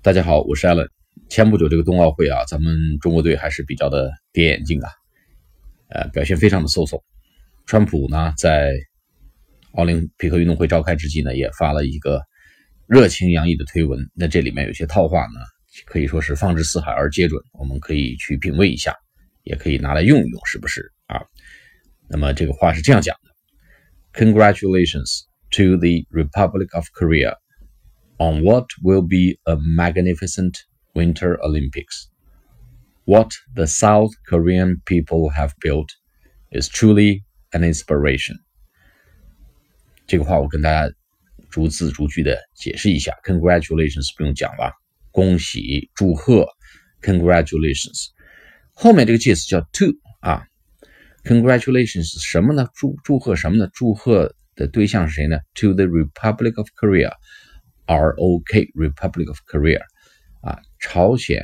大家好，我是 Allen。前不久这个冬奥会啊，咱们中国队还是比较的跌眼镜啊，呃，表现非常的嗖嗖。川普呢，在奥林匹克运动会召开之际呢，也发了一个热情洋溢的推文。那这里面有些套话呢，可以说是放之四海而皆准，我们可以去品味一下，也可以拿来用一用，是不是啊？那么这个话是这样讲的：Congratulations to the Republic of Korea on what will be a magnificent Winter Olympics. What the South Korean people have built is truly an inspiration. 这个话我跟大家逐字逐句的解释一下。Congratulations 不用讲了，恭喜、祝贺。Congratulations，后面这个介词叫 to 啊。Congratulations 是什么呢？祝祝贺什么呢？祝贺的对象是谁呢？To the Republic of R O K Republic of Korea 啊，朝鲜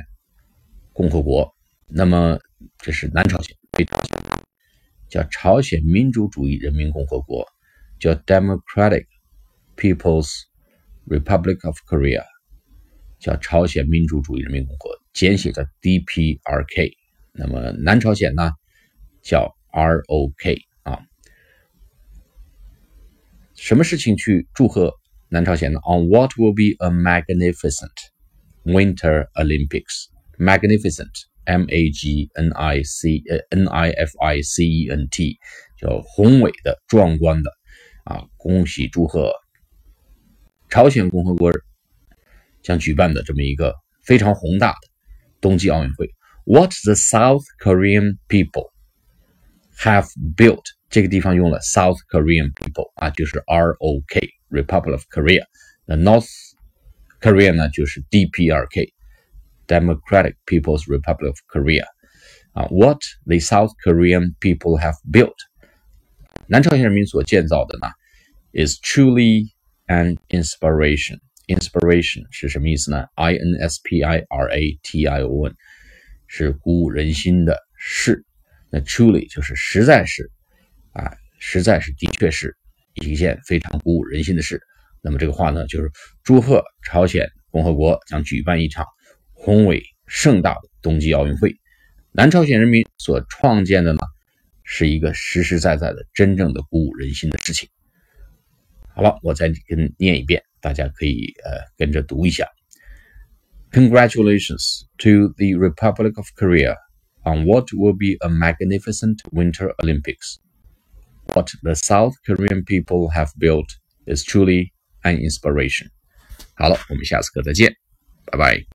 共和国。那么这是南朝鲜，北朝鲜叫朝鲜民主主义人民共和国，叫 Democratic People's Republic of Korea，叫朝鲜民主主义人民共和国，简写叫 DPRK。那么南朝鲜呢，叫 ROK 啊。什么事情去祝贺南朝鲜呢？On what will be a magnificent Winter Olympics? Magnificent, M-A-G-N-I-C 呃 N-I-F-I-C-E-N-T，叫宏伟的、壮观的啊！恭喜祝贺朝鲜共和国将举办的这么一个非常宏大的冬季奥运会。What the South Korean people have built， 这个地方用了 South Korean people 啊，就是 R-O-K Republic of Korea。那 North Korea 呢，就是 DPRK Democratic People's Republic of Korea 啊。What the South Korean people have built，南朝鲜人民所建造的呢，is truly an inspiration。Inspiration 是什么意思呢？I N S P I R A T I O N 是鼓舞人心的事。那 truly 就是实在是 啊，实在是的确是一件非常鼓舞人心的事。那么这个话呢，就是祝贺朝鲜共和国将举办一场宏伟盛大的冬季奥运会。南朝鲜人民所创建的呢，是一个实实在在的、真正的鼓舞人心的事情。好了，我再跟念一遍，大家可以呃跟着读一下。Congratulations to the Republic of Korea on what will be a magnificent Winter Olympics. What the South Korean people have built is truly an inspiration. 好了，我们下次课再见，拜拜。